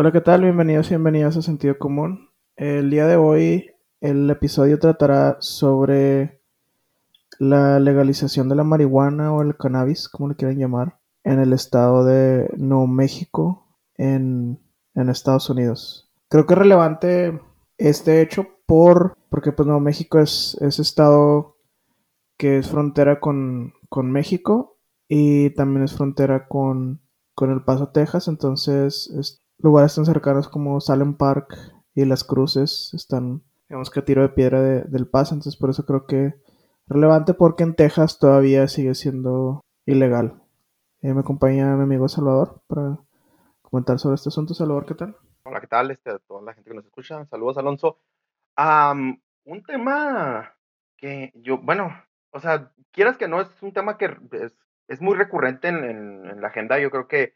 Hola, ¿qué tal? Bienvenidos y bienvenidas a Sentido Común. El día de hoy el episodio tratará sobre la legalización de la marihuana o el cannabis, como le quieran llamar, en el estado de Nuevo México, en, en Estados Unidos. Creo que es relevante este hecho por, porque pues Nuevo México es, es estado que es frontera con, con México y también es frontera con, con El Paso, Texas, entonces es, lugares tan cercanos como Salem Park y Las Cruces están, digamos que a tiro de piedra de, del Paso, entonces por eso creo que relevante porque en Texas todavía sigue siendo ilegal. Eh, me acompaña mi amigo Salvador para comentar sobre este asunto. Salvador, ¿qué tal? Hola, ¿qué tal? Este, a toda la gente que nos escucha. Saludos, Alonso. Um, un tema que yo, bueno, o sea, quieras que no, es un tema que es, es muy recurrente en, en, en, la agenda, yo creo que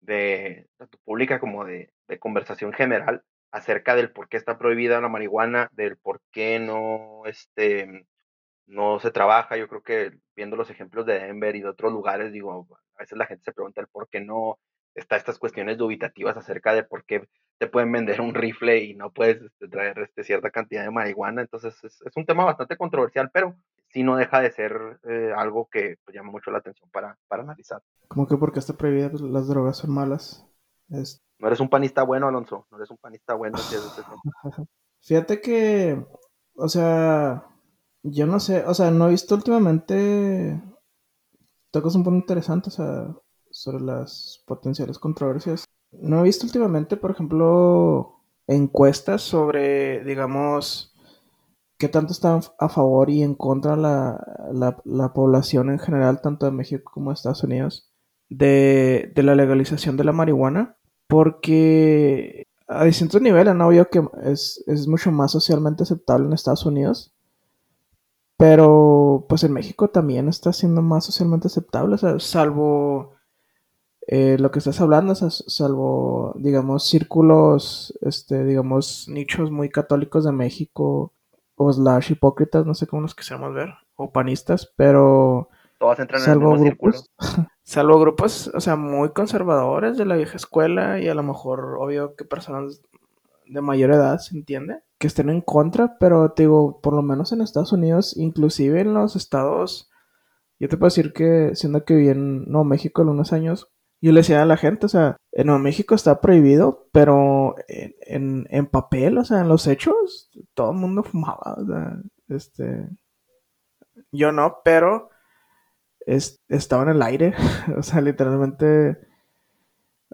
de tanto pública como de, de, conversación general acerca del por qué está prohibida la marihuana, del por qué no, este, no se trabaja. Yo creo que viendo los ejemplos de Denver y de otros lugares, digo, a veces la gente se pregunta el por qué no está estas cuestiones dubitativas acerca de por qué te pueden vender un rifle y no puedes este, traer este, cierta cantidad de marihuana. Entonces es, es, un tema bastante controversial, pero sí no deja de ser eh, algo que pues, llama mucho la atención para, para analizar. ¿Cómo que porque está prohibida pues, las drogas son malas? Es... No eres un panista bueno, Alonso. No eres un panista bueno. Fíjate que, o sea, yo no sé, o sea, no he visto últimamente. Tocas un punto interesante, o sea, sobre las potenciales controversias. No he visto últimamente, por ejemplo, encuestas sobre, digamos, qué tanto están a favor y en contra la, la, la población en general, tanto de México como de Estados Unidos, de, de, la legalización de la marihuana, porque a distintos niveles, ¿no? Obvio que es, es mucho más socialmente aceptable en Estados Unidos, pero pues en México también está siendo más socialmente aceptable, salvo eh, lo que estás hablando, salvo, digamos, círculos, este, digamos, nichos muy católicos de México, o slash hipócritas, no sé cómo nos quisiéramos ver, o panistas, pero Todas entran salvo en el mismo grupos, salvo grupos, o sea, muy conservadores de la vieja escuela y a lo mejor, obvio, que personas de mayor edad, ¿se entiende? Que estén en contra, pero te digo, por lo menos en Estados Unidos, inclusive en los estados, yo te puedo decir que siendo que viví en Nuevo México algunos años, yo le decía a la gente, o sea, en Nuevo México está prohibido, pero en, en, en papel, o sea, en los hechos, todo el mundo fumaba, o sea, este, yo no, pero es, estaba en el aire, o sea, literalmente,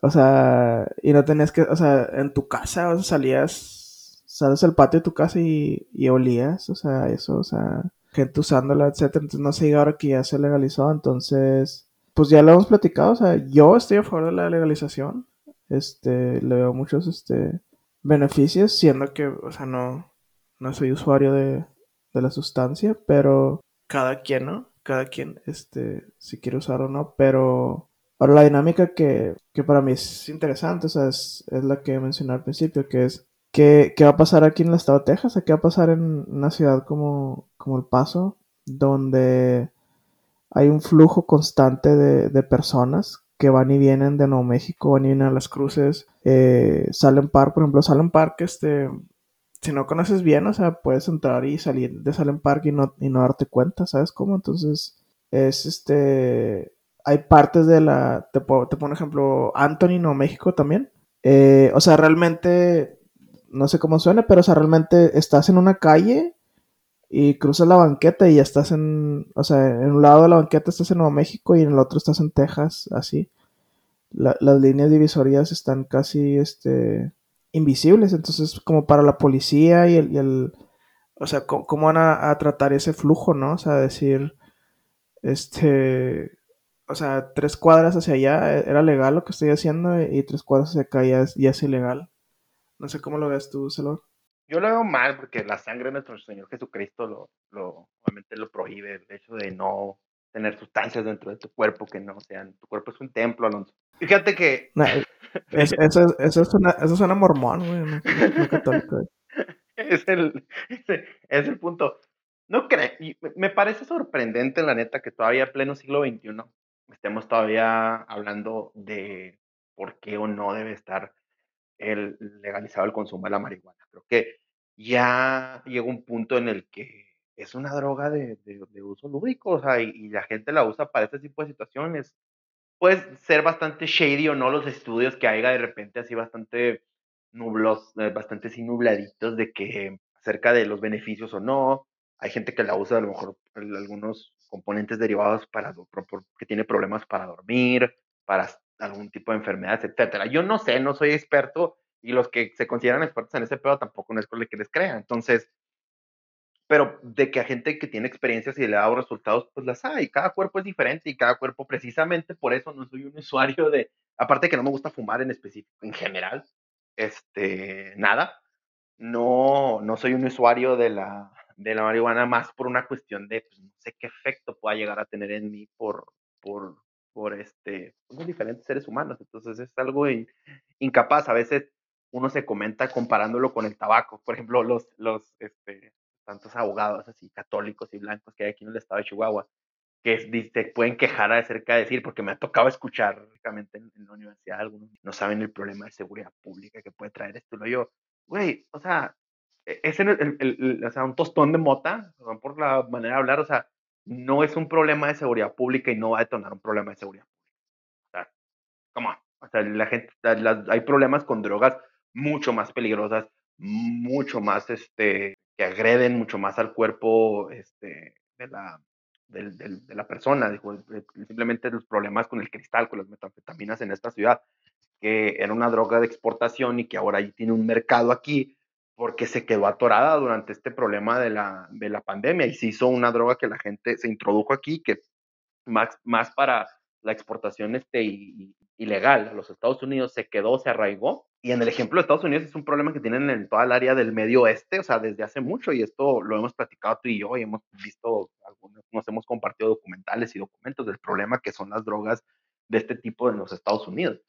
o sea, y no tenías que, o sea, en tu casa, o sea, salías, sales al patio de tu casa y, y olías, o sea, eso, o sea, gente usándola, etcétera, entonces no sé, ahora que ya se legalizó, entonces pues ya lo hemos platicado, o sea, yo estoy a favor de la legalización. Este, le veo muchos este beneficios, siendo que, o sea, no, no soy usuario de, de la sustancia, pero cada quien, ¿no? Cada quien, este, si quiere usar o no, pero ahora la dinámica que, que para mí es interesante, o sea, es, es la que mencioné al principio, que es ¿qué, ¿qué, va a pasar aquí en el estado de Texas? ¿Qué va a pasar en una ciudad como, como El Paso? Donde hay un flujo constante de, de, personas que van y vienen de Nuevo México, van y vienen a las cruces. Eh, Salem Park, por ejemplo, Salem Park, este, si no conoces bien, o sea, puedes entrar y salir de Salem Park y no, y no darte cuenta, ¿sabes cómo? Entonces, es este. Hay partes de la. Te, te pongo ejemplo, Anthony, Nuevo México también. Eh, o sea, realmente. No sé cómo suena, pero o sea, realmente estás en una calle y cruzas la banqueta y ya estás en, o sea, en un lado de la banqueta estás en Nuevo México y en el otro estás en Texas, así. La, las líneas divisorias están casi, este, invisibles, entonces como para la policía y el, y el o sea, ¿cómo, cómo van a, tratar ese flujo, no? O sea, decir, este, o sea, tres cuadras hacia allá era legal lo que estoy haciendo y tres cuadras hacia acá ya es, ya ilegal. No sé cómo lo ves tú, Salor. Yo lo veo mal porque la sangre de nuestro Señor Jesucristo lo, lo, obviamente lo prohíbe, el hecho de no tener sustancias dentro de tu cuerpo que no sean, tu cuerpo es un templo, Alonso. Fíjate que... No, es, eso, eso, suena, eso suena mormón, güey, no, no católico. es, el, es, el punto. No creo, me parece sorprendente, la neta, que todavía en pleno siglo XXI estemos todavía hablando de por qué o no debe estar el legalizado el consumo de la marihuana. Creo que ya llegó un punto en el que es una droga de, de, uso lúdico, o sea, y, la gente la usa para este tipo de situaciones. Puede ser bastante shady o no los estudios que haya de repente así bastante nublos, eh, bastante así nubladitos de que acerca de los beneficios o no. Hay gente que la usa a lo mejor algunos componentes derivados para que tiene problemas para dormir, para algún tipo de enfermedades, etcétera. Yo no sé, no soy experto y los que se consideran expertos en ese pedo tampoco no es que les crea. Entonces, pero de que a gente que tiene experiencias y le ha dado resultados, pues las hay. Cada cuerpo es diferente y cada cuerpo, precisamente por eso no soy un usuario de, aparte que no me gusta fumar en específico, en general, este, nada. No, no soy un usuario de la, de la marihuana más por una cuestión de, pues, no sé qué efecto pueda llegar a tener en mí por, por, por este, somos diferentes seres humanos, entonces es algo incapaz. A veces uno se comenta comparándolo con el tabaco. Por ejemplo, los, los, este, tantos abogados así católicos y blancos que hay aquí en el estado de Chihuahua, que se pueden quejar acerca de decir, porque me ha tocado escuchar únicamente en, la universidad, algunos no saben el problema de seguridad pública que puede traer esto. Lo yo, güey, o sea, e, es el, el, o sea, un tostón de mota, por la manera de hablar, o sea, no es un problema de seguridad pública y no va a detonar un problema de seguridad pública. O sea, ¿cómo? O sea, la gente, hay problemas con drogas mucho más peligrosas, mucho más, este, que agreden mucho más al cuerpo, este, de la, de la persona, dijo, eh, simplemente los problemas con el cristal, con las metanfetaminas en esta ciudad, que era una droga de exportación y que ahora ahí tiene un mercado aquí porque se quedó atorada durante este problema de la, de la pandemia y se hizo una droga que la gente se introdujo aquí, que más, más para la exportación este, ilegal a los Estados Unidos se quedó, se arraigó. Y en el ejemplo de Estados Unidos es un problema que tienen en toda el área del medio oeste, o sea, desde hace mucho, y esto lo hemos platicado tú y yo, y hemos visto, nos hemos compartido documentales y documentos del problema que son las drogas de este tipo en los Estados Unidos.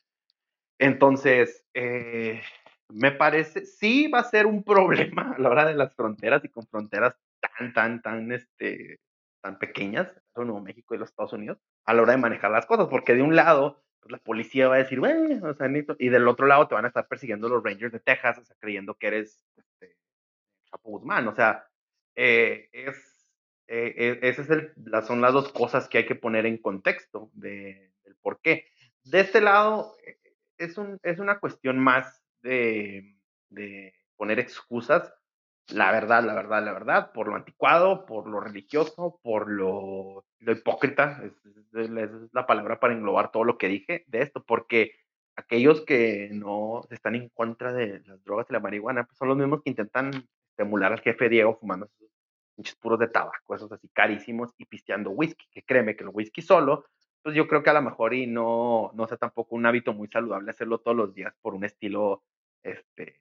Entonces, eh, me parece, sí va a ser un problema a la hora de las fronteras y con fronteras tan, tan, tan, este, tan pequeñas, Nuevo México y los Estados Unidos, a la hora de manejar las cosas, porque de un lado, pues la policía va a decir, bueno, o sea, y del otro lado te van a estar persiguiendo los Rangers de Texas, o sea, creyendo que eres este, Chapo Guzmán, o sea, eh, es, eh, eh, esas es son las dos cosas que hay que poner en contexto de, del por qué. De este lado, es, un, es una cuestión más de, de poner excusas la verdad, la verdad, la verdad, por lo anticuado, por lo religioso, por lo, lo hipócrita, es, la palabra para englobar todo lo que dije de esto, porque aquellos que no están en contra de las drogas y la marihuana, pues son los mismos que intentan estimular al jefe Diego fumando muchos puros de tabaco, esos así carísimos y pisteando whisky, que créeme que el whisky solo, pues yo creo que a lo mejor y no, no sea tampoco un hábito muy saludable hacerlo todos los días por un estilo este,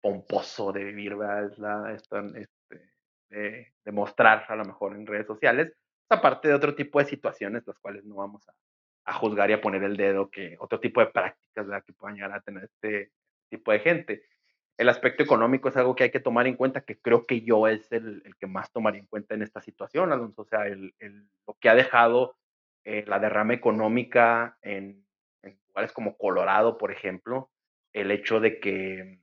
pomposo de vivir, ¿verdad? Es la, este, de, mostrar a lo mejor en redes sociales, aparte de otro tipo de situaciones, las cuales no vamos a, juzgar y a poner el dedo, que otro tipo de prácticas ¿verdad? que puedan llegar a tener este tipo de gente. El aspecto económico es algo que hay que tomar en cuenta, que creo que yo es el, que más tomaría en cuenta en esta situación, Alonso. O sea, el, lo que ha dejado eh, la derrama económica en, en lugares como Colorado, por ejemplo, el hecho de que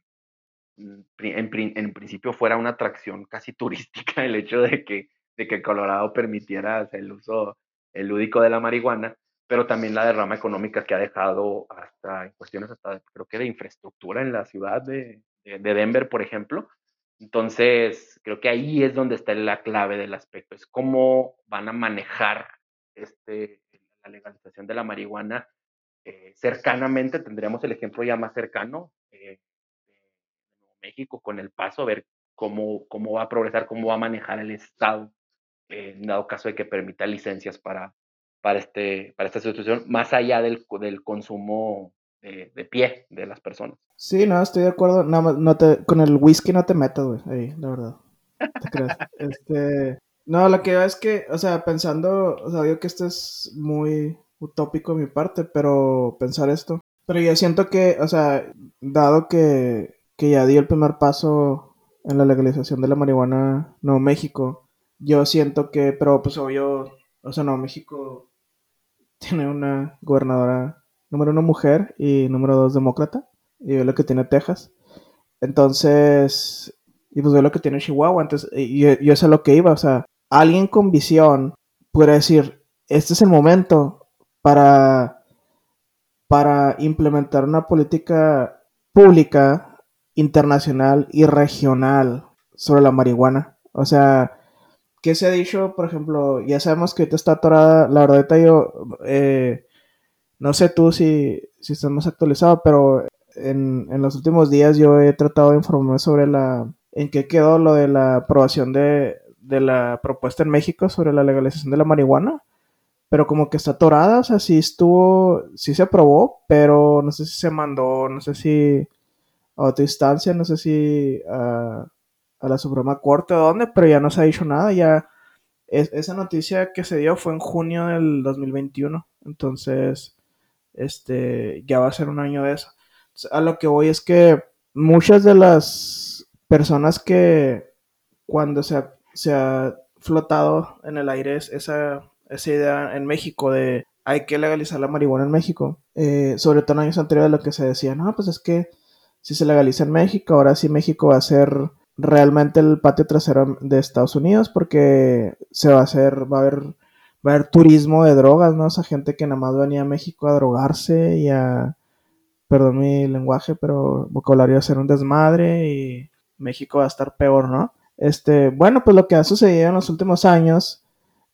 Mm, en, principio fuera una atracción casi turística el hecho de que, de que Colorado permitiera el uso el lúdico de la marihuana, pero también la derrama económica que ha dejado hasta en cuestiones hasta creo que de infraestructura en la ciudad de, de, Denver, por ejemplo. Entonces, creo que ahí es donde está la clave del aspecto, es cómo van a manejar este, la legalización de la marihuana eh, cercanamente, tendríamos el ejemplo ya más cercano, eh, México con el paso, a ver cómo, cómo va a progresar, cómo va a manejar el Estado, en dado caso de que permita licencias para, para, este, para esta situación, más allá del, del consumo de, de, pie de las personas. Sí, no, estoy de acuerdo. Nada no te, con el whisky no te metas, güey, ahí, la verdad. ¿Te crees? este, no, lo que va es que, o sea, pensando, o sea, digo que esto es muy utópico de mi parte, pero pensar esto. Pero yo siento que, o sea, dado que que ya dio el primer paso en la legalización de la marihuana Nuevo México. Yo siento que, pero pues obvio, o sea, Nuevo México tiene una gobernadora, número uno mujer y número dos demócrata. y ve lo que tiene Texas. Entonces, y pues ve lo que tiene Chihuahua. Entonces, yo, yo sé lo que iba, o sea, alguien con visión puede decir, este es el momento para, para implementar una política pública, internacional y regional sobre la marihuana. O sea, ¿qué se ha dicho? Por ejemplo, ya sabemos que ahorita está atorada, la verdad, yo, eh, no sé tú si, si estás más actualizado, pero en, en, los últimos días yo he tratado de informarme sobre la, en qué quedó lo de la aprobación de, de la propuesta en México sobre la legalización de la marihuana, pero como que está atorada, o sea, sí estuvo, sí se aprobó, pero no sé si se mandó, no sé si a otra instancia, no sé si a, la Suprema Corte o dónde, pero ya no se ha dicho nada, ya es, esa noticia que se dio fue en junio del 2021, entonces, este, ya va a ser un año de eso. A lo que voy es que muchas de las personas que cuando se ha, se ha flotado en el aire esa, esa idea en México de hay que legalizar la marihuana en México, eh, sobre todo en años anteriores lo que se decía, no, pues es que si se legaliza en México, ahora sí México va a ser realmente el patio trasero de Estados Unidos porque se va a hacer, va a haber, va a haber turismo de drogas, ¿no? Esa gente que nada más venía a México a drogarse y a, perdón mi lenguaje, pero vocabulario a hacer un desmadre y México va a estar peor, ¿no? Este, bueno, pues lo que ha sucedido en los últimos años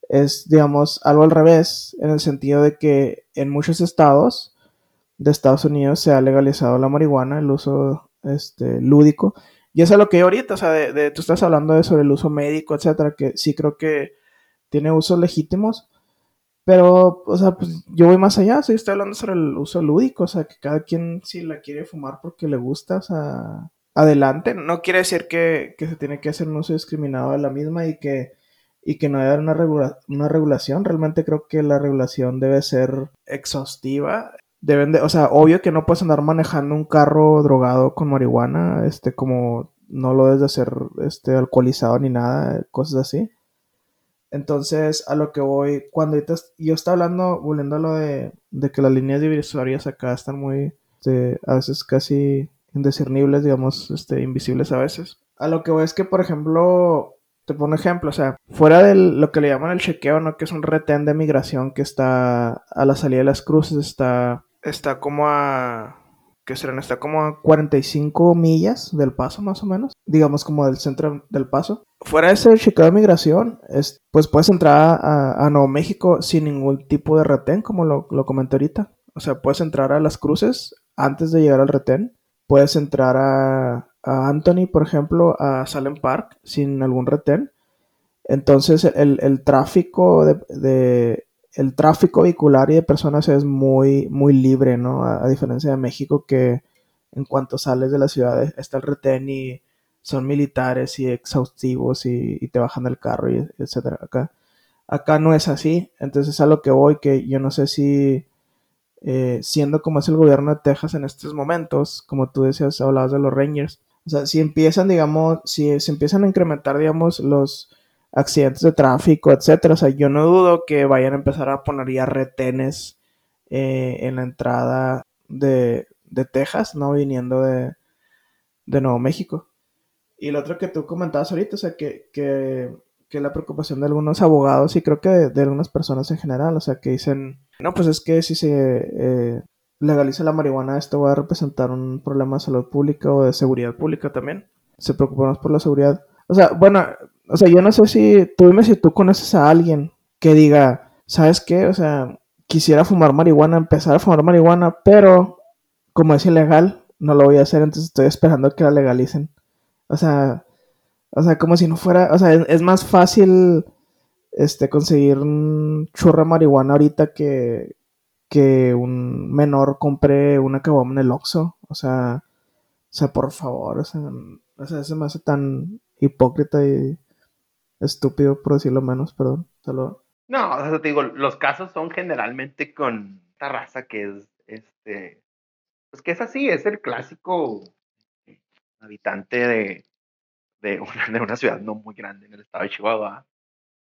es, digamos, algo al revés, en el sentido de que en muchos estados de Estados Unidos se ha legalizado la marihuana, el uso este, lúdico, y eso es lo que yo ahorita, o sea, de, de, tú estás hablando de sobre el uso médico, etcétera, que sí creo que tiene usos legítimos, pero, o sea, pues yo voy más allá, sí, estoy hablando sobre el uso lúdico, o sea, que cada quien si la quiere fumar porque le gusta, o sea, adelante. No quiere decir que, que se tiene que hacer un uso discriminado de la misma y que, y que no haya una, regula una regulación. Realmente creo que la regulación debe ser exhaustiva. Deben de, o sea, obvio que no puedes andar manejando un carro drogado con marihuana, este, como no lo debes de hacer este, alcoholizado ni nada, cosas así. Entonces, a lo que voy, cuando yo estaba hablando, volviendo a lo de, de que las líneas divisorias acá están muy, este, a veces casi indiscernibles, digamos, este, invisibles a veces. A lo que voy es que, por ejemplo, te pongo un ejemplo, o sea, fuera de lo que le llaman el chequeo, ¿no? Que es un retén de migración que está a la salida de las cruces, está, está como a, ¿qué serán? Está como a 45 millas del paso, más o menos, digamos como del centro del paso. Fuera de ese chequeo de migración, es, pues puedes entrar a, Nuevo México sin ningún tipo de retén, como lo, lo comenté ahorita. O sea, puedes entrar a las cruces antes de llegar al retén puedes entrar a, a, Anthony, por ejemplo, a Salem Park sin algún retén. Entonces el, el tráfico de, de, el tráfico vehicular y de personas es muy, muy libre, ¿no? A, diferencia de México que en cuanto sales de la ciudad está el retén y son militares y exhaustivos y, y te bajan del carro y etcétera. Acá, acá no es así. Entonces a lo que voy que yo no sé si eh, siendo como es el gobierno de Texas en estos momentos, como tú decías, hablabas de los Rangers. O sea, si empiezan, digamos, si se empiezan a incrementar, digamos, los accidentes de tráfico, etcétera, o sea, yo no dudo que vayan a empezar a poner ya retenes eh, en la entrada de, de, Texas, ¿no? Viniendo de, de Nuevo México. Y lo otro que tú comentabas ahorita, o sea, que, que, que la preocupación de algunos abogados y creo que de, algunas personas en general, o sea, que dicen, no, pues es que si se eh, legaliza la marihuana, esto va a representar un problema de salud pública o de seguridad pública también. Se preocupan más por la seguridad. O sea, bueno, o sea, yo no sé si, tú dime si tú conoces a alguien que diga, ¿sabes qué? O sea, quisiera fumar marihuana, empezar a fumar marihuana, pero como es ilegal, no lo voy a hacer, entonces estoy esperando que la legalicen. O sea, o sea, como si no fuera, o sea, es, más fácil este, conseguir un churro de marihuana ahorita que, que un menor compre una caguama en el Oxxo. O sea, o sea, por favor, o sea, o sea, se me hace tan hipócrita y estúpido, por decirlo menos, perdón. Solo... No, o sea, te digo, los casos son generalmente con esta raza que es, este, pues que es así, es el clásico habitante de, de, una, de una ciudad no muy grande en el estado de Chihuahua,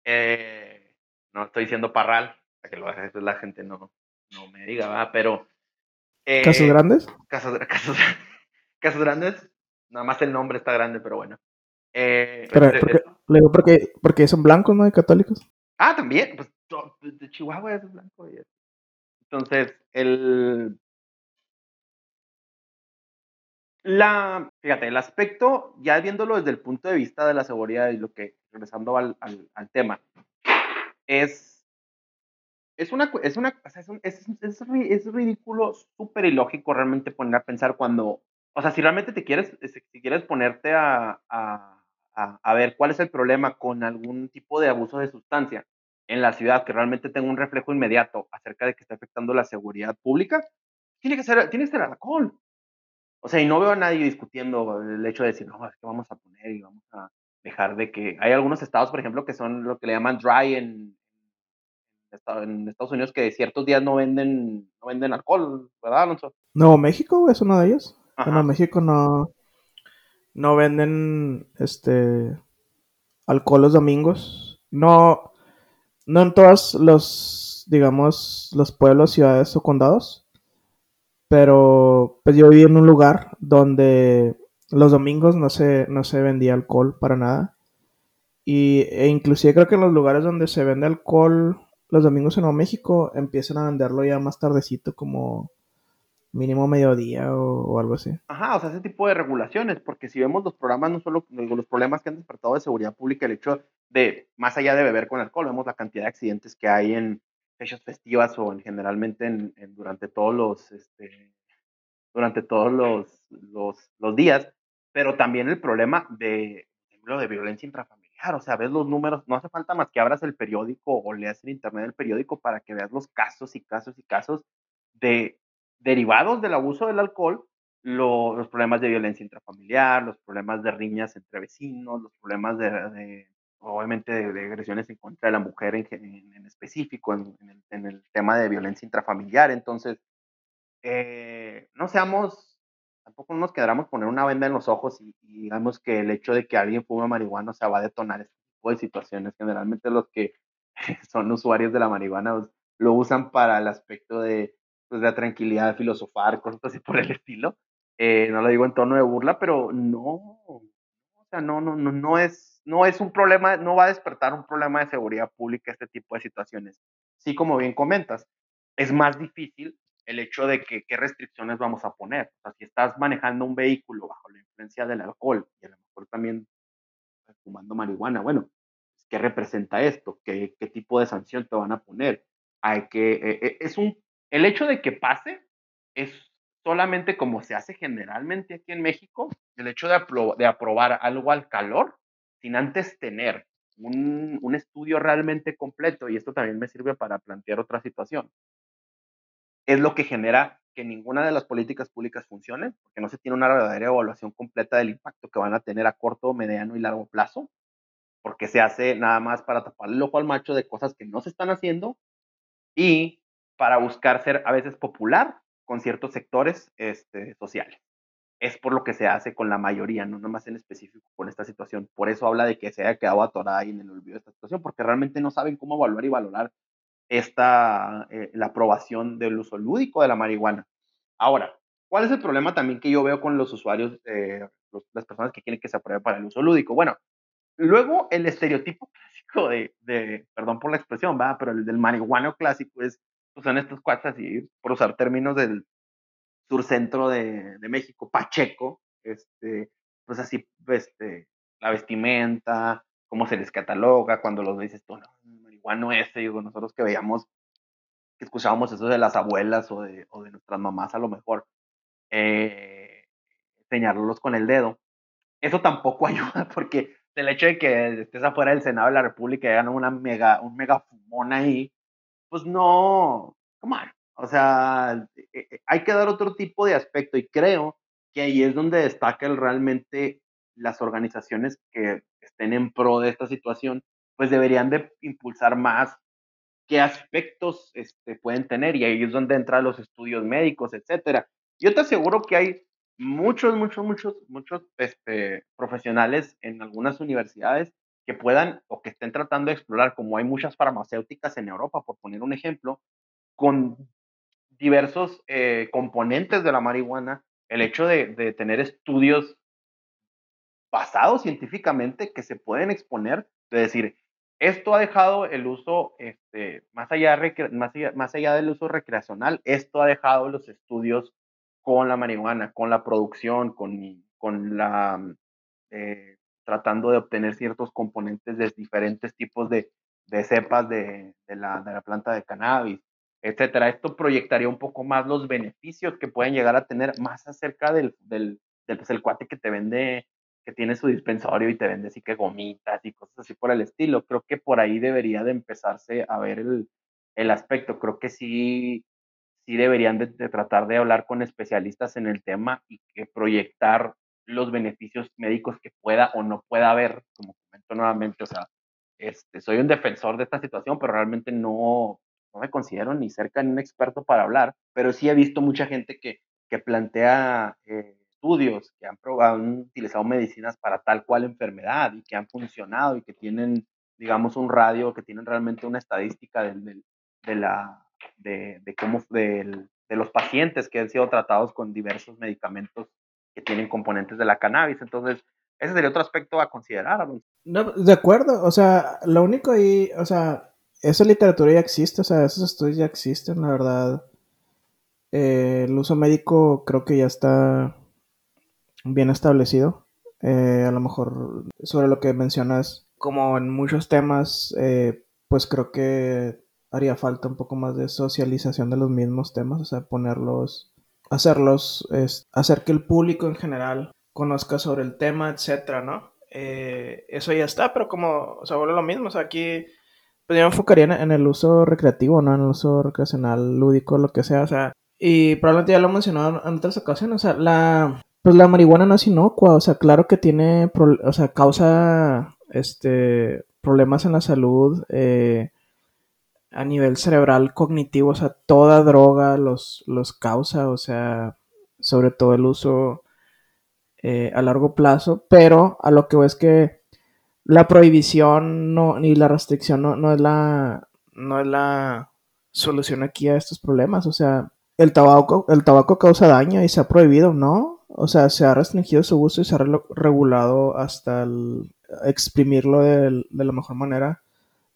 eh, no estoy diciendo parral, para que lo la gente no, no me diga, ¿verdad? Pero. Eh, ¿Casos grandes? Casos, casos Casos Grandes, nada más el nombre está grande, pero bueno. Eh, Pero, porque, digo porque, porque son blancos, ¿no? Y católicos. ah, también, pues to- de Chihuahua es blanco. y- Entonces, el, la, fíjate, el aspecto, ya viéndolo desde el punto de vista de la seguridad y lo que, regresando al, al, al tema, es, es una, es una, o sea, es, un- es, es es ridículo, súper ilógico realmente poner a pensar cuando, o sea, si realmente te quieres, si si quieres ponerte a, a, a, a ver cuál es el problema con algún tipo de abuso de sustancia en la ciudad que realmente tenga un reflejo inmediato acerca de que está afectando la seguridad pública, tiene que ser, tiene que ser alcohol. O sea, y no veo a nadie discutiendo el hecho de decir, no, es que vamos a poner y vamos a dejar de que... Hay algunos estados, por ejemplo, que son lo que le llaman dry en, esta- en Estados Unidos, que ciertos días no venden, no venden alcohol, ¿verdad, Alonso? Nuevo México es uno de ellos. Ajá. Nuevo México no, no venden este alcohol los domingos. No, no en todos los, digamos, los pueblos, ciudades o condados. Pero pues yo viví en un lugar donde los domingos no se, no se vendía alcohol para nada. Y, e inclusive creo que en los lugares donde se vende alcohol los domingos en Nuevo México empiezan a venderlo ya más tardecito, como mínimo mediodía o, o algo así. Ajá, o sea, ese tipo de regulaciones, porque si vemos los programas, no solo los problemas que han despertado de seguridad pública, el hecho de, más allá de beber con alcohol, vemos la cantidad de accidentes que hay en fechas festivas o en, generalmente en, durante todos los, este, durante todos los, los, los días, pero también el problema de, de violencia intrafamiliar, o sea, ves los números, no hace falta más que abras el periódico o leas en internet el periódico para que veas los casos y casos y casos de derivados del abuso del alcohol, lo- los problemas de violencia intrafamiliar, los problemas de riñas entre vecinos, los problemas de, de- obviamente, de, agresiones en contra de la mujer en, específico, en, el, tema de violencia intrafamiliar. Entonces, eh, no seamos, tampoco nos quedamos poner una venda en los ojos y, digamos que el hecho de que alguien fume marihuana, o sea, va a detonar este tipo de situaciones. Generalmente los que son usuarios de la marihuana pues, lo usan para el aspecto de pues, la tranquilidad, filosofar, cosas así por el estilo. Eh, no lo digo en tono de burla, pero no, o sea, no, no, no, no es, no es un problema, no va a despertar un problema de seguridad pública este tipo de situaciones. Sí, como bien comentas, es más difícil el hecho de que qué restricciones vamos a poner. O sea, si estás manejando un vehículo bajo la influencia del alcohol y a lo mejor también fumando marihuana, bueno, ¿qué representa esto? ¿Qué, qué tipo de sanción te van a poner? Hay que, eh, eh, es un, el hecho de que pase es solamente como se hace generalmente aquí en México, el hecho de, apro de aprobar algo al calor sin antes tener un, un estudio realmente completo, y esto también me sirve para plantear otra situación. Es lo que genera que ninguna de las políticas públicas funcione, porque no se tiene una verdadera evaluación completa del impacto que van a tener a corto, mediano y largo plazo, porque se hace nada más para tapar el ojo al macho de cosas que no se están haciendo y para buscar ser a veces popular con ciertos sectores este, sociales. Es por lo que se hace con la mayoría, no nada más en específico con esta situación. Por eso habla de que se haya quedado atorada ahí en el olvido de esta situación, porque realmente no saben cómo evaluar y valorar esta, eh, la aprobación del uso lúdico de la marihuana. Ahora, ¿cuál es el problema también que yo veo con los usuarios, eh, los, las personas que quieren que se apruebe para el uso lúdico? Bueno, luego el estereotipo clásico de, de perdón por la expresión, va, pero el del marihuano clásico es, pues son estos cuates así, por usar términos del sur centro de, de México, Pacheco, este, pues así, este, la vestimenta, cómo se les cataloga, cuando los dices tú, no, marihuano ese, digo, nosotros que veíamos, que escuchábamos eso de las abuelas o de, o de nuestras mamás a lo mejor, eh, señalarlos con el dedo. Eso tampoco ayuda porque el hecho de que estés afuera del Senado de la República y hagan una mega, un mega fumón ahí, pues no, come on. O sea, eh, eh, hay que dar otro tipo de aspecto y creo que ahí es donde destaca el realmente las organizaciones que estén en pro de esta situación, pues deberían de impulsar más qué aspectos este, pueden tener y ahí es donde entran los estudios médicos, etcétera. Yo te aseguro que hay muchos, muchos, muchos, muchos este, profesionales en algunas universidades que puedan o que estén tratando de explorar, como hay muchas farmacéuticas en Europa, por poner un ejemplo, con diversos eh, componentes de la marihuana el hecho de, de tener estudios basados científicamente que se pueden exponer, de decir, esto ha dejado el uso, este, más, allá, más, allá, más allá del uso recreacional, esto ha dejado los estudios con la marihuana, con la producción, con, con la, eh, tratando de obtener ciertos componentes de diferentes tipos de, cepas de, la, planta de cannabis, etcétera. Esto proyectaría un poco más los beneficios que pueden llegar a tener más acerca del, del, pues, el cuate que te vende que tiene su dispensario y te vende así que gomitas y cosas así por el estilo. Creo que por ahí debería de empezarse a ver el, el aspecto. Creo que sí, sí deberían de, de, tratar de hablar con especialistas en el tema y que proyectar los beneficios médicos que pueda o no pueda haber, como comento nuevamente, o sea, este, soy un defensor de esta situación, pero realmente no, no me considero ni cerca ni un experto para hablar, pero sí he visto mucha gente que, que plantea eh, estudios que han, probado, han utilizado medicinas para tal cual enfermedad y que han funcionado y que tienen, digamos, un radio, que tienen realmente una estadística de, de, la, de, de cómo, de los pacientes que han sido tratados con diversos medicamentos que tienen componentes de la cannabis. Entonces, ese sería otro aspecto a considerar. No, de acuerdo, o sea, lo único ahí, o sea, esa literatura ya existe, o sea, esos estudios ya existen, la verdad. Eh, el uso médico creo que ya está bien establecido. Eh, a lo mejor sobre lo que mencionas, como en muchos temas, eh, pues creo que haría falta un poco más de socialización de los mismos temas, o sea, ponerlos, hacerlos, es, hacer que el público en general conozca sobre el tema, etcétera, ¿no? Eh, eso ya está, pero como, o sea, vuelve lo mismo, o sea, aquí pues yo me enfocaría en, el uso recreativo, ¿no? En el uso recreacional, lúdico, lo que sea, o sea, y probablemente ya lo he mencionado en otras ocasiones, o sea, la, pues la marihuana no es inocua, o sea, claro que tiene, o sea, causa, este, problemas en la salud, eh, a nivel cerebral cognitivo, o sea, toda droga los, los causa, o sea, sobre todo el uso eh, a largo plazo, pero a lo que veo es que la prohibición no, ni la restricción no, no, es la, no es la solución aquí a estos problemas, o sea, el tabaco, el tabaco causa daño y se ha prohibido, ¿no? O sea, se ha restringido su uso y se ha regulado hasta el exprimirlo de, de la mejor manera,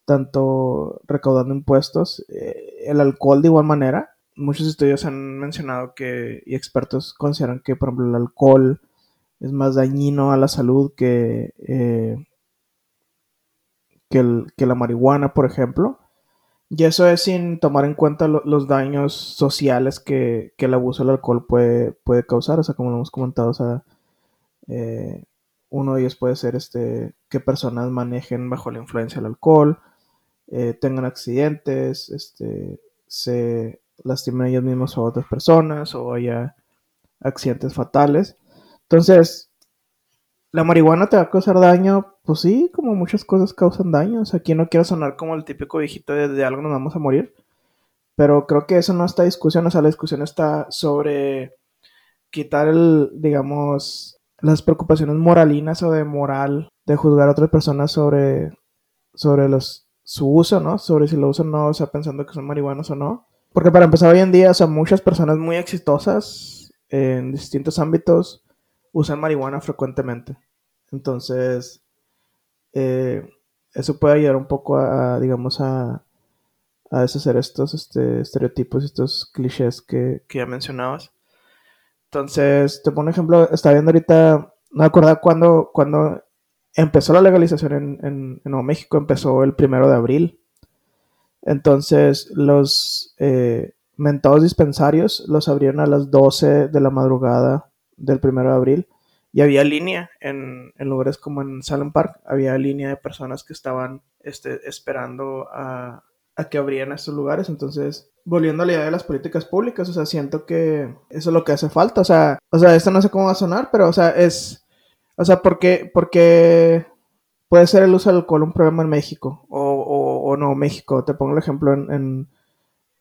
tanto recaudando impuestos, eh, el alcohol de igual manera. Muchos estudios han mencionado que, y expertos consideran que, por ejemplo, el alcohol es más dañino a la salud que, eh, que, el, que, la marihuana, por ejemplo. Y eso es sin tomar en cuenta lo, los daños sociales que, que, el abuso del alcohol puede, puede causar. O sea, como lo hemos comentado, o sea, eh, uno de ellos puede ser este, que personas manejen bajo la influencia del alcohol, eh, tengan accidentes, este, se lastimen ellos mismos a otras personas o haya accidentes fatales. Entonces, ¿la marihuana te va a causar daño? Pues sí, como muchas cosas causan daño. O sea, aquí no quiero sonar como el típico viejito de, de algo nos vamos a morir. Pero creo que eso no está discusión. O sea, la discusión está sobre quitar el, digamos, las preocupaciones moralinas o de moral de juzgar a otras personas sobre, sobre los, su uso, ¿no? Sobre si lo usan o no, o sea, pensando que son marihuanos o no. Porque para empezar hoy en día, o sea, muchas personas muy exitosas en distintos ámbitos usan marihuana frecuentemente. Entonces, eh, eso puede ayudar un poco a, digamos, a, a deshacer estos este, estereotipos, estos clichés que, que, ya mencionabas. Entonces, te pongo un ejemplo, está viendo ahorita, no me acuerdo cuándo, cuando empezó la legalización en, en, Nuevo México, empezó el primero de abril. Entonces, los eh, mentados dispensarios los abrieron a las 12 de la madrugada del 1 de abril y había línea en, en, lugares como en Salem Park, había línea de personas que estaban este, esperando a, a, que abrieran estos lugares. Entonces, volviendo a la idea de las políticas públicas, o sea, siento que eso es lo que hace falta. O sea, o sea esto no sé cómo va a sonar, pero, o sea, es, o sea, porque, porque puede ser el uso del alcohol un problema en México o, o, no México. Te pongo el ejemplo en, en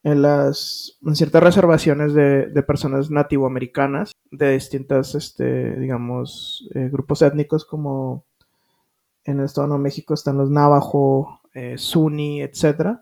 en, las, en ciertas reservaciones de, de personas nativoamericanas de distintas, este, digamos, eh, grupos étnicos como en el Estado de México están los Navajo, eh, Zuni, etc.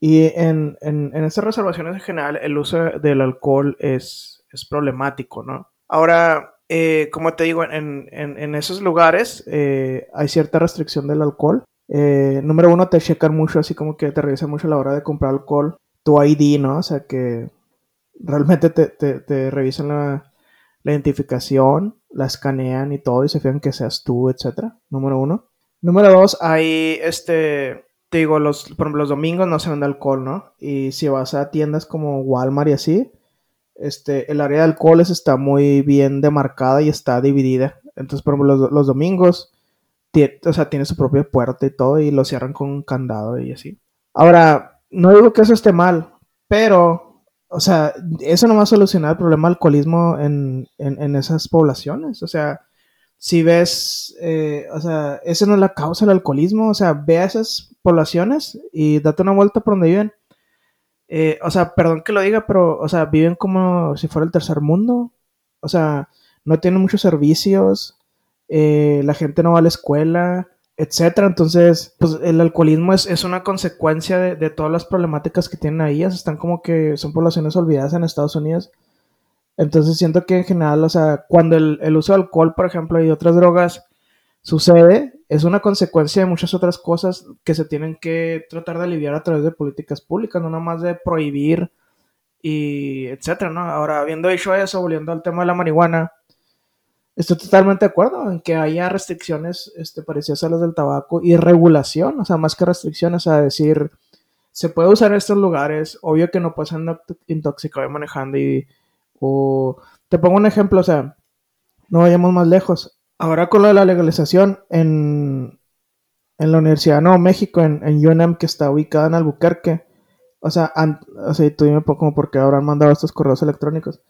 Y en, en, en, estas reservaciones en general el uso del alcohol es, es problemático, ¿no? Ahora, eh, como te digo, en, esos lugares eh, hay cierta restricción del alcohol. Eh, número uno, te checan mucho, así como que te revisan mucho a la hora de comprar alcohol, tu ID, ¿no? O sea, que realmente te, te, te revisan la, la identificación, la escanean y todo y se fijan que seas tú, etcétera. Número uno. Número dos, hay este, te digo, los, por ejemplo, los domingos no se vende alcohol, ¿no? Y si vas a tiendas como Walmart y así, este, el área de alcoholes está muy bien demarcada y está dividida. Entonces, por ejemplo, los, domingos, o sea, tiene su propia puerta y todo y lo cierran con un candado y así. Ahora, no digo que eso esté mal, pero, o sea, eso no va a solucionar el problema del alcoholismo en, en, esas poblaciones. O sea, si ves, eh, o sea, esa no es la causa del alcoholismo, o sea, ve a esas poblaciones y date una vuelta por donde viven eh, o sea, perdón que lo diga, pero, o sea, viven como si fuera el tercer mundo. O sea, no tienen muchos servicios, eh, la gente no va a la escuela, etcétera. Entonces, pues el alcoholismo es, una consecuencia de, todas las problemáticas que tienen ahí. están como que son poblaciones olvidadas en Estados Unidos. Entonces siento que en general, o sea, cuando el, el uso de alcohol, por ejemplo, y otras drogas sucede, es una consecuencia de muchas otras cosas que se tienen que tratar de aliviar a través de políticas públicas, no nada más de prohibir y etcétera, ¿no? Ahora, habiendo dicho eso, volviendo al tema de la marihuana, estoy totalmente de acuerdo en que haya restricciones este, parecidas a las del tabaco y regulación, o sea, más que restricciones, a decir, se puede usar en estos lugares, obvio que no puedes andar intoxicado y manejando y, o, te pongo un ejemplo, o sea, no vayamos más lejos, ahora con lo de la legalización en, en la Universidad de Nuevo México, en, en UNM, que está ubicada en Albuquerque, o sea, o sea, tú dime como por qué habrán mandado estos correos electrónicos.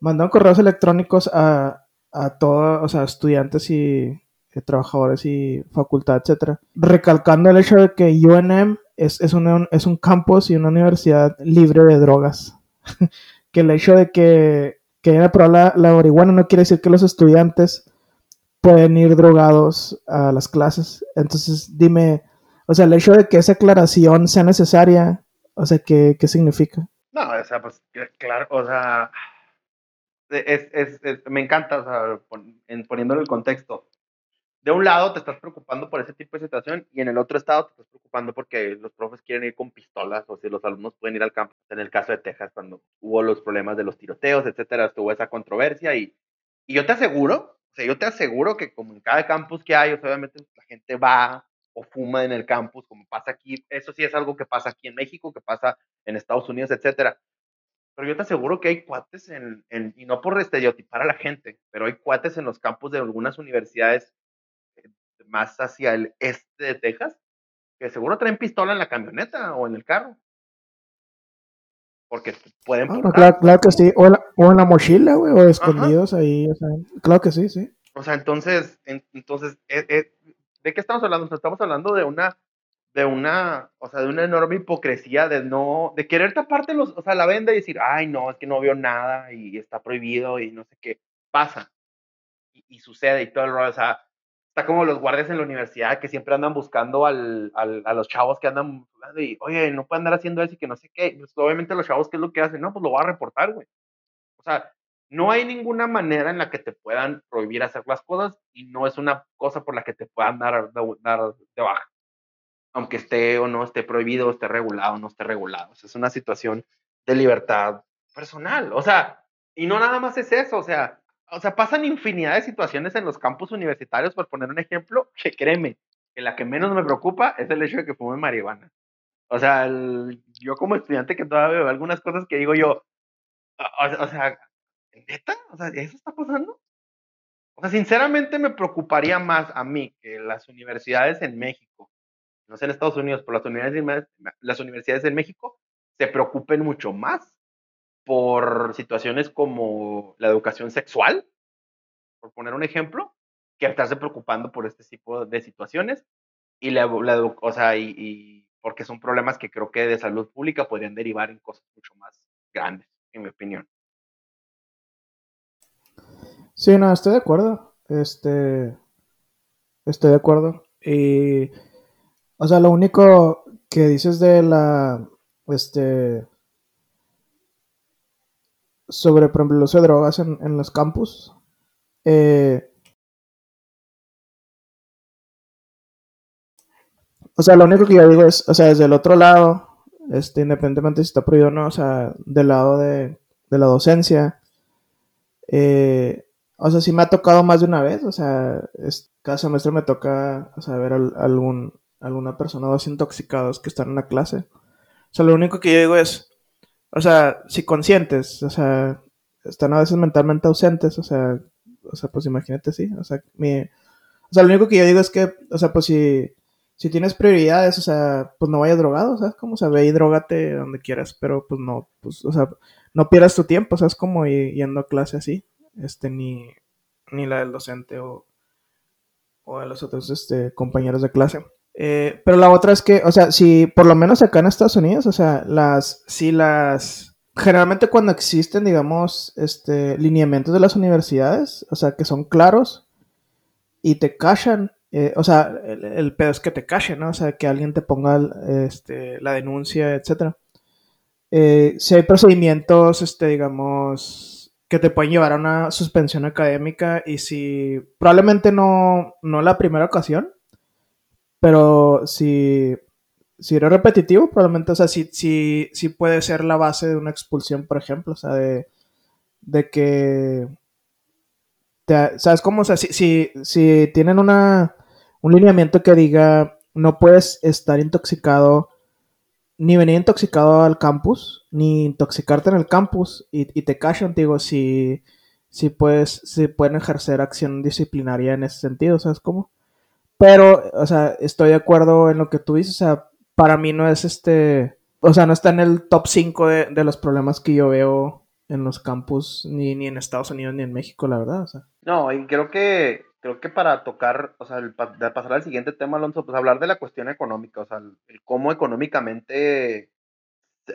Mandaron correos electrónicos a, a todos, o sea, estudiantes y trabajadores y facultad, etcétera, recalcando el hecho de que UNM es, es, es un campus y una universidad libre de drogas. que el hecho de que, que hayan aprobado la, la marihuana no quiere decir que los estudiantes pueden ir drogados a las clases. Entonces, dime, o sea, el hecho de que esa aclaración sea necesaria, o sea, ¿qué, qué significa? No, o sea, pues, claro, o sea, es, es, me encanta, o sea, en, poniéndolo en el contexto. De un lado te estás preocupando por ese tipo de situación y en el otro estado te estás preocupando porque los profes quieren ir con pistolas o si los alumnos pueden ir al campo. En el caso de Texas, cuando hubo los problemas de los tiroteos, etcétera, estuvo esa controversia y, y yo te aseguro o sea, yo te aseguro que como en cada campus que hay, obviamente la gente va o fuma en el campus, como pasa aquí. Eso sí es algo que pasa aquí en México, que pasa en Estados Unidos, etcétera. Pero yo te aseguro que hay cuates en, y no por estereotipar a la gente, pero hay cuates en los campus de algunas universidades eh, más hacia el este de Texas, que seguro traen pistola en la camioneta o en el carro porque pueden ah, claro, claro, que sí, o, en la mochila, güey, o escondidos ahí, o sea, claro que sí, sí. O sea, entonces, entonces, eh, eh, ¿de qué estamos hablando? Estamos hablando de una, de una, o sea, de una enorme hipocresía de no, de querer taparte los, o sea, la venda y decir, ay, no, es que no veo nada y está prohibido y no sé qué, pasa. Y, y sucede y todo el rollo, o sea, está como los guardias en la universidad que siempre andan buscando al, al, a los chavos que andan y, oye, no puede andar haciendo eso y que no sé qué. Pues, obviamente los chavos, ¿qué es lo que hacen? No, pues lo va a reportar, güey. O sea, no hay ninguna manera en la que te puedan prohibir hacer las cosas y no es una cosa por la que te puedan dar, dar de baja. Aunque esté o no esté prohibido, esté regulado o no esté regulado. O sea, es una situación de libertad personal. O sea, y no nada más es eso. O sea, o sea, pasan infinidad de situaciones en los campus universitarios, por poner un ejemplo, que créeme, que la que menos me preocupa es el hecho de que fume marihuana. O sea, yo como estudiante que todavía veo algunas cosas que digo yo, o, sea, ¿neta? O sea, ¿eso está pasando? O sea, sinceramente me preocuparía más a mí que las universidades en México, no sé en Estados Unidos, pero las universidades, las universidades en México se preocupen mucho más por situaciones como la educación sexual, por poner un ejemplo, que estarse preocupando por este tipo de situaciones y la, o sea, y, porque son problemas que creo que de salud pública podrían derivar en cosas mucho más grandes, en mi opinión. Sí, no, estoy de acuerdo. Este, estoy de acuerdo. Y, o sea, lo único que dices de la, este, sobre, por ejemplo, el uso de drogas en, en los campus. Eh, o sea, lo único que yo digo es, o sea, desde el otro lado, este, independientemente si está prohibido o no, o sea, del lado de, de la docencia, eh, o sea, sí me ha tocado más de una vez, o sea, es, cada semestre me toca, o sea, ver a, algún, alguna persona o dos intoxicados que están en la clase. O sea, lo único que yo digo es, o sea, si conscientes, o sea, están a veces mentalmente ausentes, o sea, o sea, pues imagínate, sí, o sea, mi, o sea, lo único que yo digo es que, o sea, pues si, si tienes prioridades, o sea, pues no vayas drogado, ¿sabes? Como, o sea, ve y drogate donde quieras, pero pues no, pues, o sea, no pierdas tu tiempo, ¿sabes? Como yendo a clase así, este, ni, ni la del docente o, o de los otros, este, compañeros de clase. Eh, pero la otra es que, o sea, si por lo menos acá en Estados Unidos, o sea, las, si las, generalmente cuando existen, digamos, este, lineamientos de las universidades, o sea, que son claros y te callan, eh, o sea, el, pedo es que te cachen, ¿no? O sea, que alguien te ponga este, la denuncia, etcétera. Eh, si hay procedimientos, este, digamos, que te pueden llevar a una suspensión académica y si probablemente no, no la primera ocasión, pero si, si eres repetitivo, probablemente, o sea, sí, sí, sí puede ser la base de una expulsión, por ejemplo, o sea, de, de que, ¿sabes cómo? O sea, si, si, si tienen una, un lineamiento que diga, no puedes estar intoxicado, ni venir intoxicado al campus, ni intoxicarte en el campus, y, y te callan, digo, si, si, puedes, si pueden ejercer acción disciplinaria en ese sentido, ¿sabes cómo? Pero, o sea, estoy de acuerdo en lo que tú dices. O sea, para mí no es este. O sea, no está en el top 5 de, de los problemas que yo veo en los campus, ni, ni en Estados Unidos ni en México, la verdad. O sea. No, y creo que creo que para tocar, o sea, el, pasar al siguiente tema, Alonso, pues hablar de la cuestión económica, o sea, el, el cómo económicamente,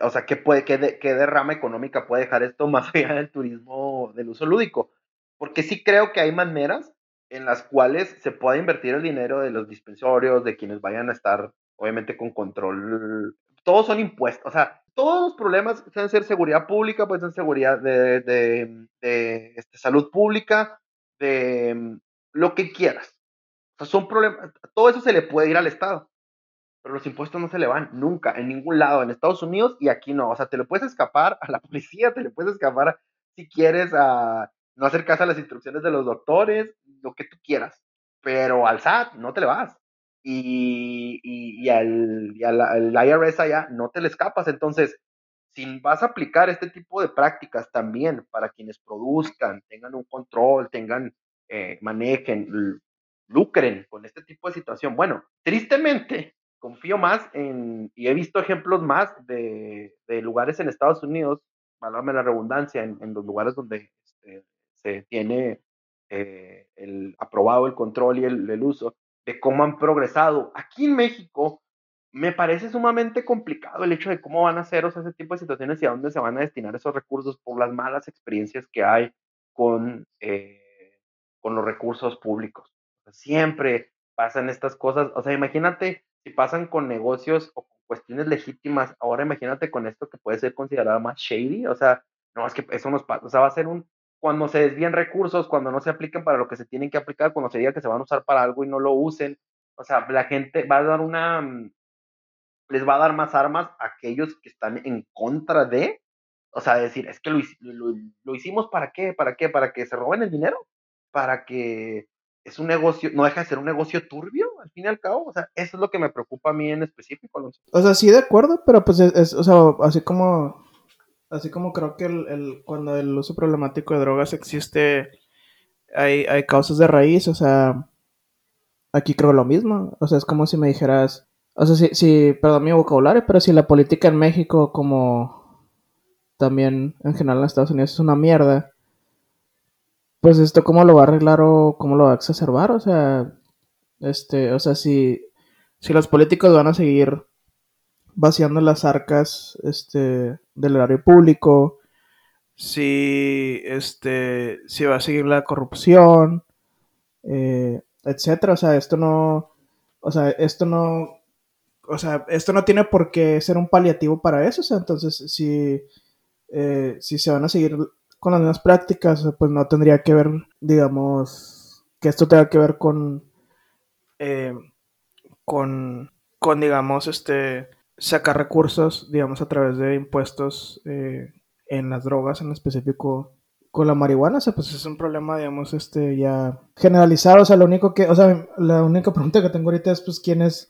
o sea, qué, puede, qué, qué derrama económica puede dejar esto más allá del turismo del uso lúdico. Porque sí creo que hay maneras en las cuales se pueda invertir el dinero de los dispensorios, de quienes vayan a estar, obviamente, con control. Todos son impuestos, o sea, todos los problemas pueden ser seguridad pública, pueden ser seguridad de, de, de este, salud pública, de lo que quieras. Son problemas, todo eso se le puede ir al Estado, pero los impuestos no se le van nunca, en ningún lado, en Estados Unidos y aquí no. O sea, te le puedes escapar a la policía, te le puedes escapar si quieres a no hacer caso a las instrucciones de los doctores, lo que tú quieras, pero al SAT no te le vas. Y, y, y, al, y al, al, IRS allá no te le escapas. Entonces, si vas a aplicar este tipo de prácticas también para quienes produzcan, tengan un control, tengan, eh, manejen, lucren con este tipo de situación. Bueno, tristemente, confío más en, y he visto ejemplos más de, de lugares en Estados Unidos, válgame la redundancia, en, en los lugares donde este, se tiene eh, el, aprobado el control y el, el, uso, de cómo han progresado. Aquí en México me parece sumamente complicado el hecho de cómo van a ser o sea, ese tipo de situaciones y a dónde se van a destinar esos recursos por las malas experiencias que hay con, eh, con los recursos públicos. Siempre pasan estas cosas, o sea, imagínate si pasan con negocios o con cuestiones legítimas, ahora imagínate con esto que puede ser considerado más shady, o sea, no, es que eso nos pasa, o sea, va a ser un, cuando se desvíen recursos, cuando no se apliquen para lo que se tienen que aplicar, cuando se diga que se van a usar para algo y no lo usen. O sea, la gente va a dar una, mm, les va a dar más armas a aquellos que están en contra de, o sea, decir, es que lo, lo, lo hicimos para qué, para qué, para que se roben el dinero, para que es un negocio, no deja de ser un negocio turbio, al fin y al cabo, o sea, eso es lo que me preocupa a mí en específico. Alonso. O sea, sí, de acuerdo, pero pues es, es o sea, así como Así como creo que el, el, cuando el uso problemático de drogas existe, hay, hay causas de raíz, o sea, aquí creo lo mismo. O sea, es como si me dijeras, o sea, si, si perdón mi vocabulario, pero si la política en México, como también en general en Estados Unidos, es una mierda, pues esto cómo lo va a arreglar o cómo lo va a exacerbar, o sea, este, o sea, si, si los políticos van a seguir vaciando las arcas este, del erario público, si, este, si va a seguir la corrupción, eh, etcétera. O sea, esto no, o sea, esto no, o sea, esto no tiene por qué ser un paliativo para eso. O sea, entonces, si, eh, si se van a seguir con las mismas prácticas, pues no tendría que ver, digamos, que esto tenga que ver con, eh, con, con, digamos, este, sacar recursos, digamos, a través de impuestos eh, en las drogas, en específico con la marihuana, o sea, pues es un problema, digamos, este, ya generalizado, o sea, lo único que, o sea, la única pregunta que tengo ahorita es, pues, ¿quiénes,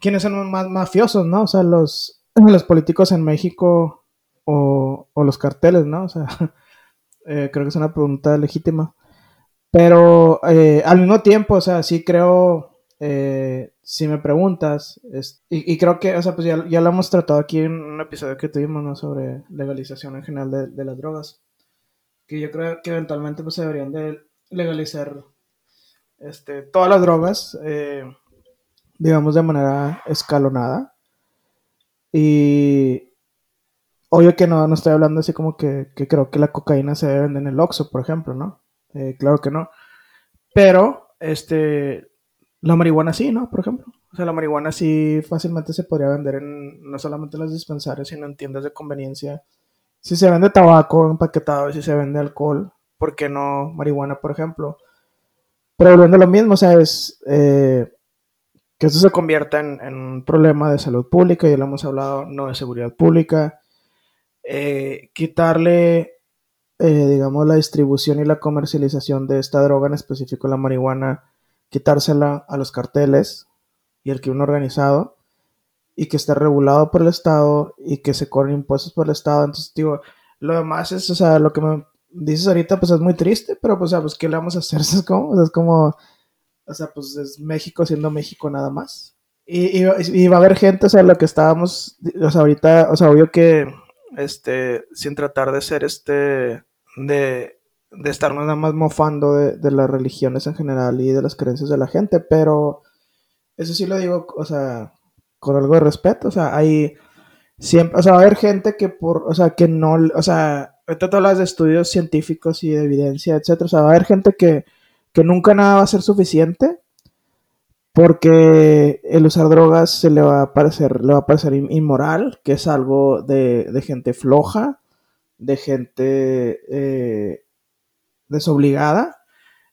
quiénes son más mafiosos, no? O sea, los, los políticos en México o, los carteles, ¿no? O sea, eh, creo que es una pregunta legítima. Pero eh, al mismo tiempo, o sea, sí creo, si me preguntas, es, y, y, creo que, o sea, pues ya, ya, lo hemos tratado aquí en un episodio que tuvimos, ¿no? Sobre legalización en general de, de las drogas que yo creo que eventualmente pues, se deberían de legalizar este, todas las drogas, eh, digamos, de manera escalonada. Y obvio que no, no estoy hablando así como que, que creo que la cocaína se debe vender en el Oxxo, por ejemplo, ¿no? Eh, claro que no. Pero, este, la marihuana sí, ¿no? Por ejemplo. O sea, la marihuana sí fácilmente se podría vender en, no solamente en los dispensarios, sino en tiendas de conveniencia si se vende tabaco empaquetado y si se vende alcohol, ¿por qué no marihuana, por ejemplo? Pero volviendo a lo mismo, o sea, es eh, que esto se convierta en, un problema de salud pública, ya lo hemos hablado, no de seguridad pública. Eh, quitarle, eh, digamos, la distribución y la comercialización de esta droga, en específico la marihuana, quitársela a los carteles y el crimen organizado y que esté regulado por el Estado y que se cobren impuestos por el Estado. Entonces, digo, lo demás es, o sea, lo que me dices ahorita, pues es muy triste, pero pues, o sea, pues, ¿qué le vamos a hacer? Es como, o sea, es como, o sea, pues es México siendo México nada más. Y, y, y, va a haber gente, o sea, lo que estábamos, o sea, ahorita, o sea, obvio que, este, sin tratar de ser, este, de, de estarnos nada más mofando de, de las religiones en general y de las creencias de la gente, pero eso sí lo digo, o sea, con algo de respeto, o sea, hay siempre, o sea, va a haber gente que por, o sea, que no, o sea, ahorita tú hablas de estudios científicos y de evidencia, etcétera, o sea, va a haber gente que, que nunca nada va a ser suficiente porque el usar drogas se le va a parecer, le va a parecer inmoral, que es algo de, de gente floja, de gente eh, desobligada,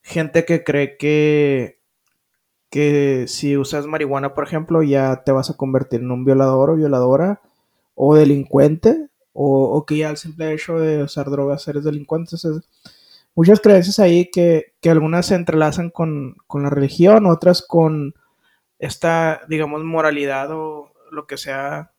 gente que cree que que si usas marihuana, por ejemplo, ya te vas a convertir en un violador o violadora o delincuente o, que ya al simple hecho de usar drogas eres delincuente. Entonces, muchas creencias ahí que, que algunas se entrelazan con, con, la religión, otras con esta, digamos, moralidad o lo que sea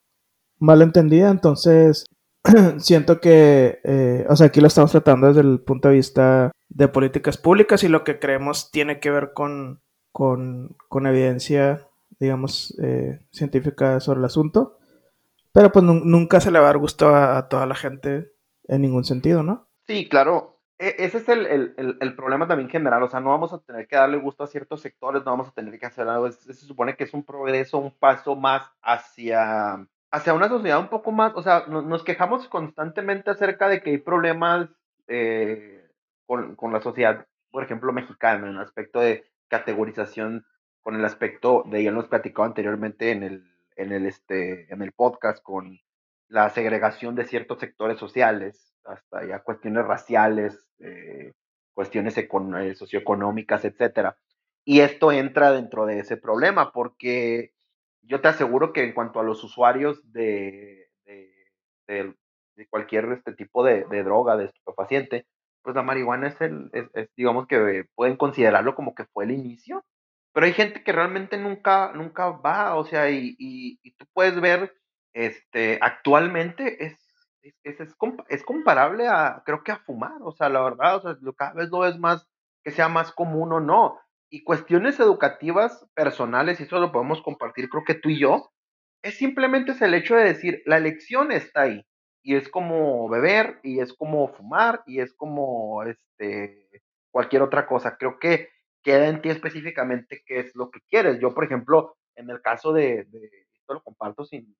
mal entendida. Entonces, siento que, eh, o sea, aquí lo estamos tratando desde el punto de vista de políticas públicas y lo que creemos tiene que ver con con, con evidencia, digamos, eh, científica sobre el asunto. Pero pues nunca se le va a dar gusto a, toda la gente en ningún sentido, ¿no? Sí, claro. E ese es el, el, el, problema también general. O sea, no vamos a tener que darle gusto a ciertos sectores, no vamos a tener que hacer algo. Se supone que es un progreso, un paso más hacia, hacia una sociedad un poco más. O sea, no, nos quejamos constantemente acerca de que hay problemas eh, con, con la sociedad, por ejemplo, mexicana, en el aspecto de categorización con el aspecto de, ya lo hemos platicado anteriormente en el, en el, este, en el podcast, con la segregación de ciertos sectores sociales, hasta ya cuestiones raciales, eh, cuestiones eh, socioeconómicas, etcétera. Y esto entra dentro de ese problema, porque yo te aseguro que en cuanto a los usuarios de, de, cualquier este tipo de, droga, de estupefaciente, pues la marihuana es el, es, es, digamos que pueden considerarlo como que fue el inicio, pero hay gente que realmente nunca, nunca va, o sea, y, y, tú puedes ver, este, actualmente es, es, es, es, comparable a, creo que a fumar, o sea, la verdad, o sea, cada vez lo es más, que sea más común o no, y cuestiones educativas personales, y eso lo podemos compartir, creo que tú y yo, es simplemente es el hecho de decir, la elección está ahí, y es como beber y es como fumar y es como este cualquier otra cosa. Creo que queda en ti específicamente qué es lo que quieres. Yo, por ejemplo, en el caso de, esto lo comparto sin,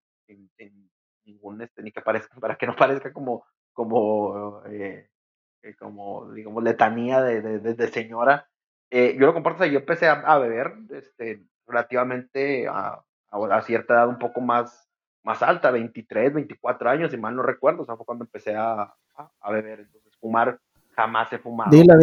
ningún este, ni que parezca, para que no parezca como, como, eh, eh, como digamos, letanía de, de señora. Eh, yo lo comparto, o sea, yo empecé a, a beber este, relativamente a, a, cierta edad un poco más más alta, 23, 24 años, si mal no recuerdo, o sea, fue cuando empecé a, a, beber. Entonces, fumar jamás he fumado. Dile,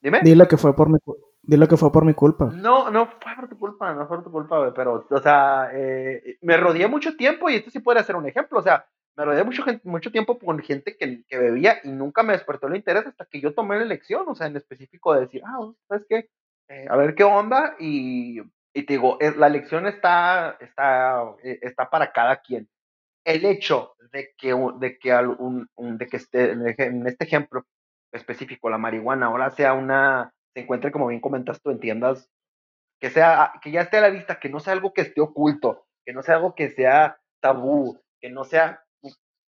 dile, dile que fue por mi Dile que fue por mi culpa. No, no fue por tu culpa, no fue por tu culpa, pero, o sea, eh, me rodeé mucho tiempo y esto sí puede ser un ejemplo, o sea, me rodeé mucho, mucho tiempo con gente que, que, bebía y nunca me despertó el interés hasta que yo tomé la elección, o sea, en específico de decir, ah, ¿sabes qué? Eh, a ver qué onda y, y te digo, la elección está, está, eh, está para cada quien. El hecho de que, de que, un, de que esté, en este ejemplo específico, la marihuana ahora sea una se encuentre, como bien comentas tú, en tiendas, que, sea, que ya esté a la vista, que no sea algo que esté oculto, que no sea algo que sea tabú, que no sea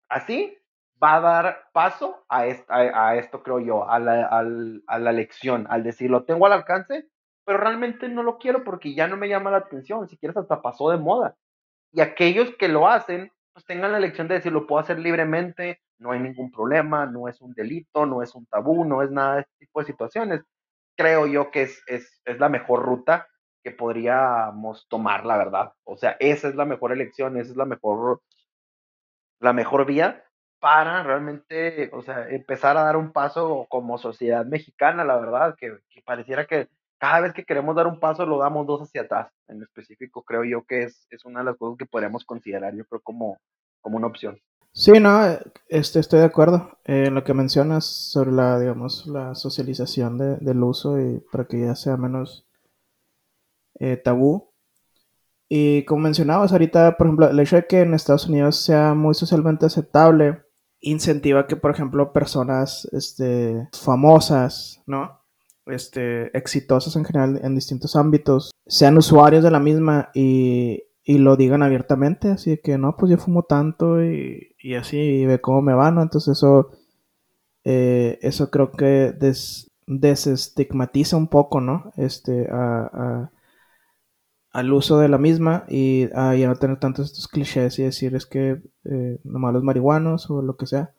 así, va a dar paso a, esto, creo yo, a la, a lección, al decir, lo tengo al alcance, pero realmente no lo quiero porque ya no me llama la atención, si quieres hasta pasó de moda. Y aquellos que lo hacen, pues tengan la lección de decir, lo puedo hacer libremente, no hay ningún problema, no es un delito, no es un tabú, no es nada de este tipo de situaciones creo yo que es, la mejor ruta que podríamos tomar, la verdad. O sea, esa es la mejor elección, esa es la mejor, la mejor vía para realmente, o sea, empezar a dar un paso como sociedad mexicana, la verdad, que, pareciera que cada vez que queremos dar un paso lo damos dos hacia atrás. En específico, creo yo que es, es una de las cosas que podríamos considerar, yo creo, como, como una opción. Sí, no, este, estoy de acuerdo en lo que mencionas sobre la, digamos, la socialización de, del uso y para que ya sea menos eh, tabú. Y como mencionabas ahorita, por ejemplo, el hecho de que en Estados Unidos sea muy socialmente aceptable incentiva que, por ejemplo, personas este, famosas, ¿no? Este, exitosas en general en distintos ámbitos, sean usuarios de la misma y, y lo digan abiertamente, así que no, pues yo fumo tanto y, y así ve cómo me va, ¿no? Entonces eso, eh, eso creo que des, desestigmatiza un poco, ¿no? Este, a, al uso de la misma y a ya no tener tantos estos clichés y decir es que eh, nomás los marihuanos o lo que sea.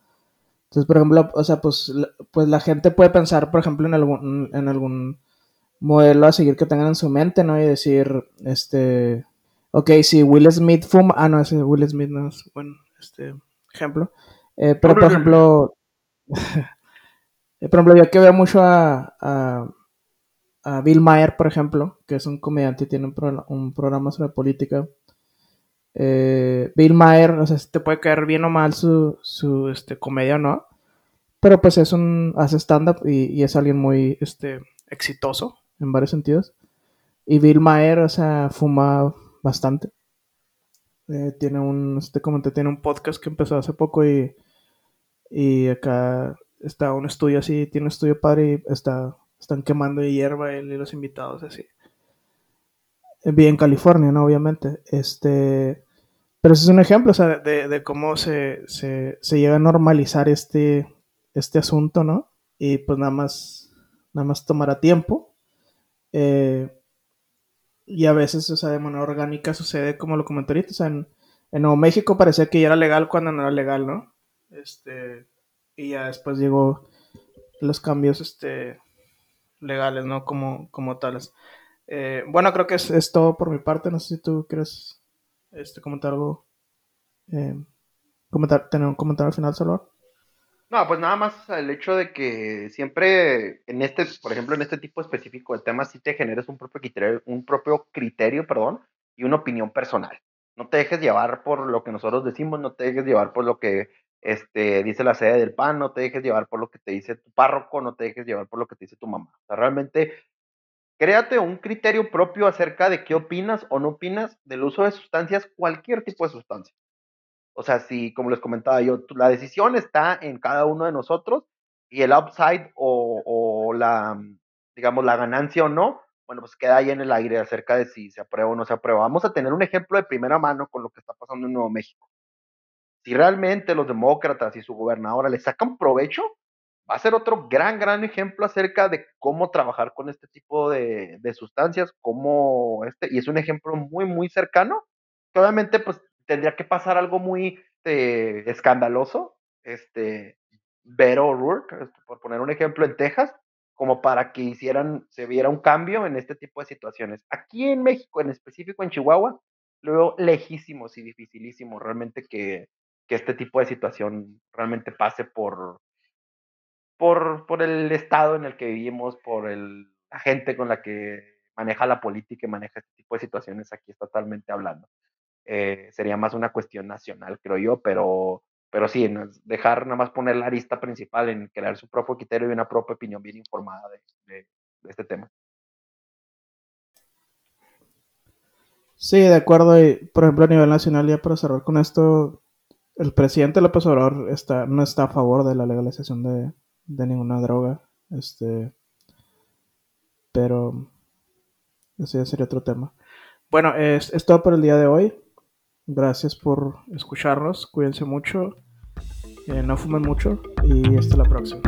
Entonces, por ejemplo, o sea, pues, pues la gente puede pensar, por ejemplo, en algún, en algún modelo a seguir que tengan en su mente, ¿no? Y decir, este, Ok, si Will Smith fuma. Ah, no, ese Will Smith no es buen este, ejemplo. Eh, pero, por ejemplo. por ejemplo, yo que veo mucho a, a, Bill Maher, por ejemplo, que es un comediante y tiene un, programa sobre política. Eh, Bill Maher, o sea, te puede caer bien o mal su, su este, comedia, ¿no? Pero pues es un. hace stand-up y, y, es alguien muy este, exitoso en varios sentidos. Y Bill Maher, o sea, fuma bastante. Eh, tiene un, este tiene un podcast que empezó hace poco y, y acá está un estudio así, tiene un estudio padre y está, están quemando hierba él y los invitados así. Bien en California, ¿no? Obviamente. Este, pero ese es un ejemplo, o sea, de, de cómo se, se, se, llega a normalizar este, este asunto, ¿no? Y pues nada más, nada más tomará tiempo. Eh, y a veces, o sea, de manera orgánica sucede como lo comenté ahorita. O sea, en, Nuevo México parecía que ya era legal cuando no era legal, ¿no? Este, y ya después llegó los cambios este, legales, ¿no? Como, como tales. Eh, bueno, creo que es, todo por mi parte. No sé si tú quieres este, comentar algo. Eh, comentar, tener un comentario al final, Salvador. No, pues nada más el hecho de que siempre en este, por ejemplo, en este tipo específico de temas, sí te generes un propio criterio, un propio criterio, perdón, y una opinión personal. No te dejes llevar por lo que nosotros decimos, no te dejes llevar por lo que este, dice la sede del PAN, no te dejes llevar por lo que te dice tu párroco, no te dejes llevar por lo que te dice tu mamá. O sea, realmente créate un criterio propio acerca de qué opinas o no opinas del uso de sustancias, cualquier tipo de sustancia. O sea, si, como les comentaba yo, la decisión está en cada uno de nosotros y el upside o, la, digamos, la ganancia o no, bueno, pues queda ahí en el aire acerca de si se aprueba o no se aprueba. Vamos a tener un ejemplo de primera mano con lo que está pasando en Nuevo México. Si realmente los demócratas y su gobernadora le sacan provecho, va a ser otro gran, gran ejemplo acerca de cómo trabajar con este tipo de, de sustancias, cómo este, y es un ejemplo muy, muy cercano, que obviamente pues tendría que pasar algo muy eh, escandaloso, este, Beto O'Rourke, este, por poner un ejemplo, en Texas, como para que hicieran, se viera un cambio en este tipo de situaciones. Aquí en México, en específico en Chihuahua, lo veo lejísimos y dificilísimo realmente que, que este tipo de situación realmente pase por, por, por el estado en el que vivimos, por el, la gente con la que maneja la política y maneja este tipo de situaciones aquí totalmente hablando. Eh, sería más una cuestión nacional, creo yo, pero, pero sí, dejar nada más poner la arista principal en crear su propio criterio y una propia opinión bien informada de, de, este tema. Sí, de acuerdo. Y, por ejemplo, a nivel nacional, ya para cerrar con esto, el presidente López Obrador está, no está a favor de la legalización de, de ninguna droga. Este, pero ese ya sería otro tema. Bueno, es, es todo por el día de hoy. Gracias por escucharnos. Cuídense mucho. Eh, no fumen mucho. Y hasta la próxima.